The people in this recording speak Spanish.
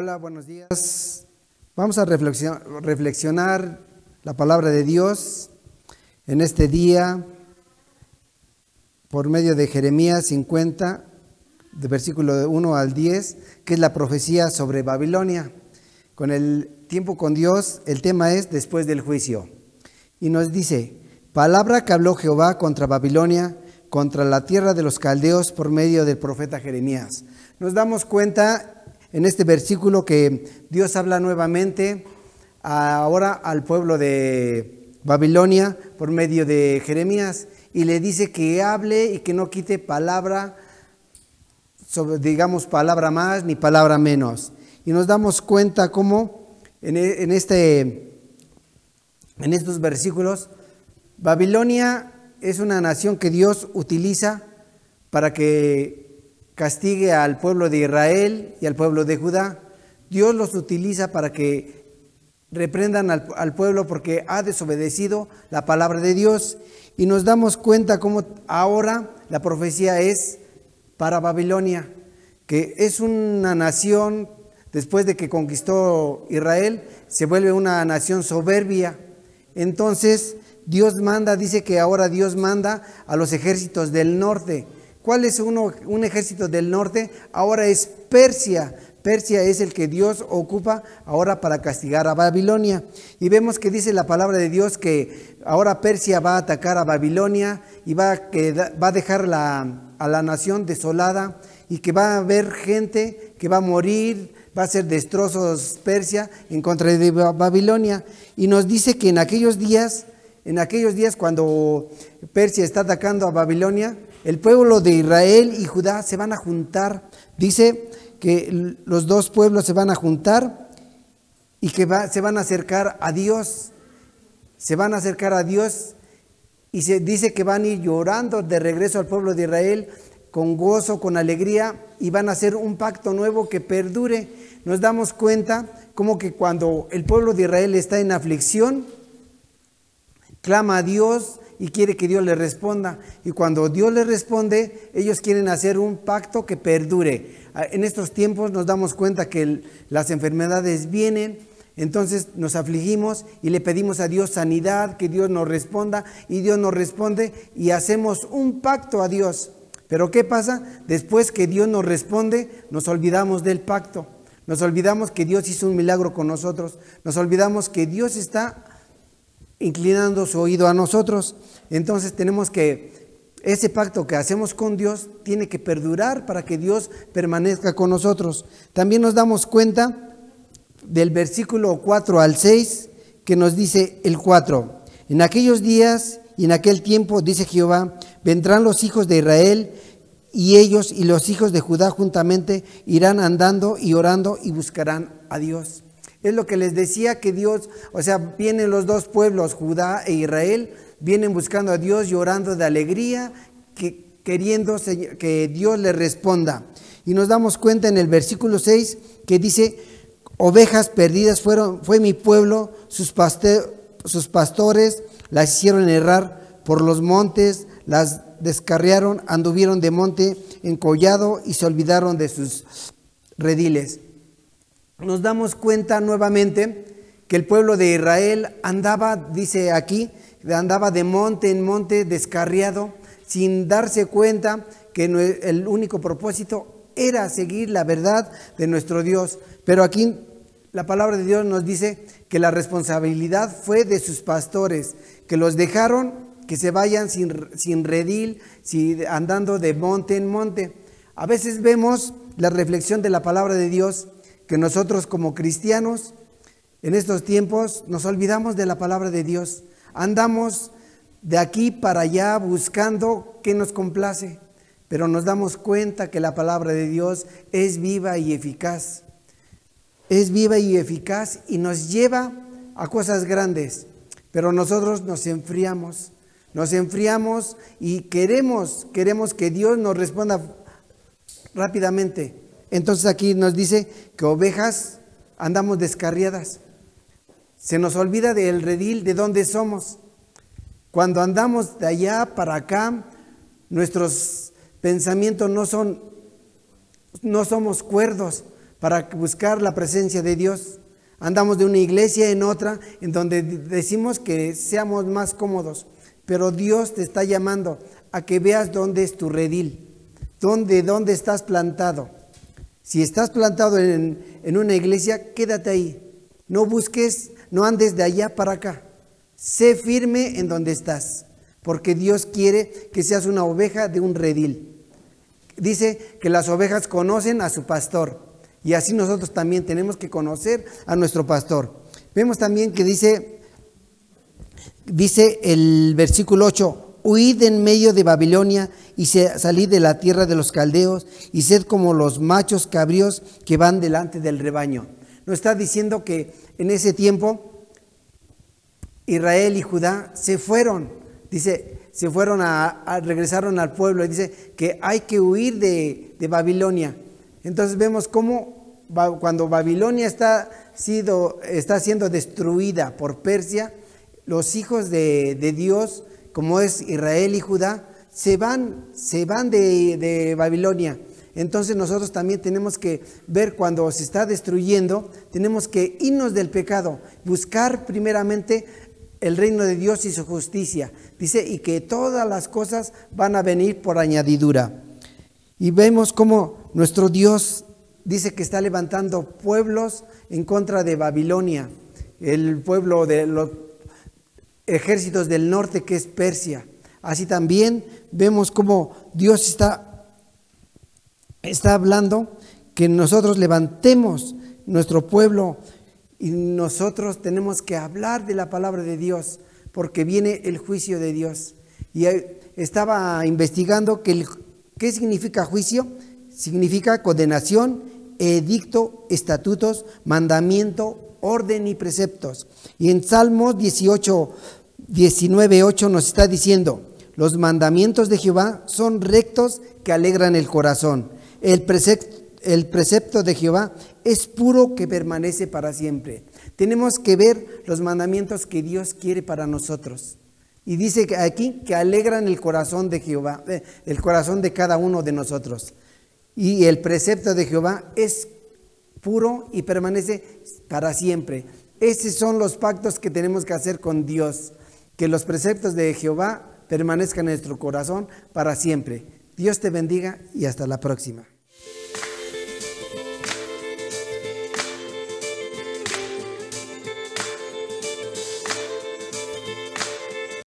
Hola, buenos días. Vamos a reflexionar, la palabra de Dios en este día por medio de Jeremías 50, de versículo 1 al 10, que es la profecía sobre Babilonia. Con el tiempo con Dios, el tema es después del juicio. Y nos dice, palabra que habló Jehová contra Babilonia, contra la tierra de los caldeos por medio del profeta Jeremías. Nos damos cuenta en este versículo que Dios habla nuevamente ahora al pueblo de Babilonia por medio de Jeremías y le dice que hable y que no quite palabra, digamos palabra más ni palabra menos. Y nos damos cuenta cómo en, e, en, este, en estos versículos Babilonia es una nación que Dios utiliza para que castigue al pueblo de Israel y al pueblo de Judá. Dios los utiliza para que reprendan al, pueblo porque ha desobedecido la palabra de Dios. Y nos damos cuenta cómo ahora la profecía es para Babilonia, que es una nación, después de que conquistó Israel, se vuelve una nación soberbia. Entonces Dios manda, dice que ahora Dios manda a los ejércitos del norte ¿Cuál es uno, un ejército del norte? Ahora es Persia. Persia es el que Dios ocupa ahora para castigar a Babilonia. Y vemos que dice la palabra de Dios que ahora Persia va a atacar a Babilonia y va a, va a dejar a la nación desolada y que va a haber gente que va a morir, va a ser destrozos Persia en contra de Babilonia. Y nos dice que en aquellos días, en aquellos días cuando Persia está atacando a Babilonia, el pueblo de Israel y Judá se van a juntar. Dice que los dos pueblos se van a juntar y que se van a acercar a Dios. Se van a acercar a Dios y se dice que van a ir llorando de regreso al pueblo de Israel con gozo, con alegría y van a hacer un pacto nuevo que perdure. Nos damos cuenta como que cuando el pueblo de Israel está en aflicción, clama a Dios, y quiere que Dios le responda. Y cuando Dios le responde, ellos quieren hacer un pacto que perdure. Ah, en estos tiempos nos damos cuenta que las enfermedades vienen, entonces nos afligimos y le pedimos a Dios sanidad, que Dios nos responda y Dios nos responde y hacemos un pacto a Dios. Pero ¿qué pasa? Después que Dios nos responde, nos olvidamos del pacto. Nos olvidamos que Dios hizo un milagro con nosotros. Nos olvidamos que Dios está inclinando su oído a nosotros. Entonces tenemos que, ese pacto que hacemos con Dios tiene que perdurar para que Dios permanezca con nosotros. También nos damos cuenta del versículo 4 al 6 que nos dice el 4. En aquellos días y en aquel tiempo, dice Jehová, vendrán los hijos de Israel y ellos y los hijos de Judá juntamente irán andando y orando y buscarán a Dios. Es lo que les decía que Dios, o sea, vienen los dos pueblos, Judá e Israel, vienen buscando a Dios, llorando de alegría, que, queriendo que Dios les responda. Y nos damos cuenta en el versículo 6 que dice, ovejas perdidas fueron, fue mi pueblo, sus, sus pastores las hicieron errar por los montes, las descarriaron, anduvieron de monte encollado y se olvidaron de sus rediles nos damos cuenta nuevamente que el pueblo de Israel andaba, dice aquí, andaba de monte en monte descarriado, sin darse cuenta que el único propósito era seguir la verdad de nuestro Dios. Pero aquí la palabra de Dios nos dice que la responsabilidad fue de sus pastores, que los dejaron que se vayan sin, sin redil, andando de monte en monte. A veces vemos la reflexión de la palabra de Dios que nosotros como cristianos en estos tiempos nos olvidamos de la palabra de Dios. Andamos de aquí para allá buscando qué nos complace, pero nos damos cuenta que la palabra de Dios es viva y eficaz. Es viva y eficaz y nos lleva a cosas grandes, pero nosotros nos enfriamos. Nos enfriamos y queremos, queremos que Dios nos responda rápidamente. Entonces aquí nos dice que ovejas andamos descarriadas. Se nos olvida del redil de dónde somos. Cuando andamos de allá para acá, nuestros pensamientos no son, no somos cuerdos, para buscar la presencia de Dios. Andamos de una iglesia en otra, en donde decimos que seamos más cómodos, pero Dios te está llamando a que veas dónde es tu redil, dónde, dónde estás plantado. Si estás plantado en, en una iglesia, quédate ahí. No busques, no andes de allá para acá. Sé firme en donde estás, porque Dios quiere que seas una oveja de un redil. Dice que las ovejas conocen a su pastor y así nosotros también tenemos que conocer a nuestro pastor. Vemos también que dice, dice el versículo 8, huid en medio de Babilonia y salid de la tierra de los caldeos y sed como los machos cabríos que van delante del rebaño. Nos está diciendo que en ese tiempo Israel y Judá se fueron, dice, se fueron a, regresaron al pueblo y dice que hay que huir de, de Babilonia. Entonces vemos cómo cuando Babilonia está, sido, está siendo destruida por Persia, los hijos de, Dios, como es Israel y Judá, se van, se van de, de Babilonia. Entonces nosotros también tenemos que ver cuando se está destruyendo, tenemos que irnos del pecado, buscar primeramente el reino de Dios y su justicia. Dice, y que todas las cosas van a venir por añadidura. Y vemos cómo nuestro Dios dice que está levantando pueblos en contra de Babilonia, el pueblo de los ejércitos del norte que es Persia. Así también vemos cómo Dios está, está hablando que nosotros levantemos nuestro pueblo y nosotros tenemos que hablar de la palabra de Dios porque viene el juicio de Dios. Y estaba investigando que ¿Qué significa juicio? Significa condenación, edicto, estatutos, mandamiento, orden y preceptos. Y en Salmos 18, 19, 8 nos está diciendo, los mandamientos de Jehová son rectos que alegran el corazón. El precepto, el precepto de Jehová es puro que permanece para siempre. Tenemos que ver los mandamientos que Dios quiere para nosotros. Y dice aquí que alegran el corazón de Jehová, eh, el corazón de cada uno de nosotros. Y el precepto de Jehová es puro y permanece para siempre. Esos son los pactos que tenemos que hacer con Dios, que los preceptos de Jehová permanezcan en nuestro corazón para siempre. Dios te bendiga y hasta la próxima.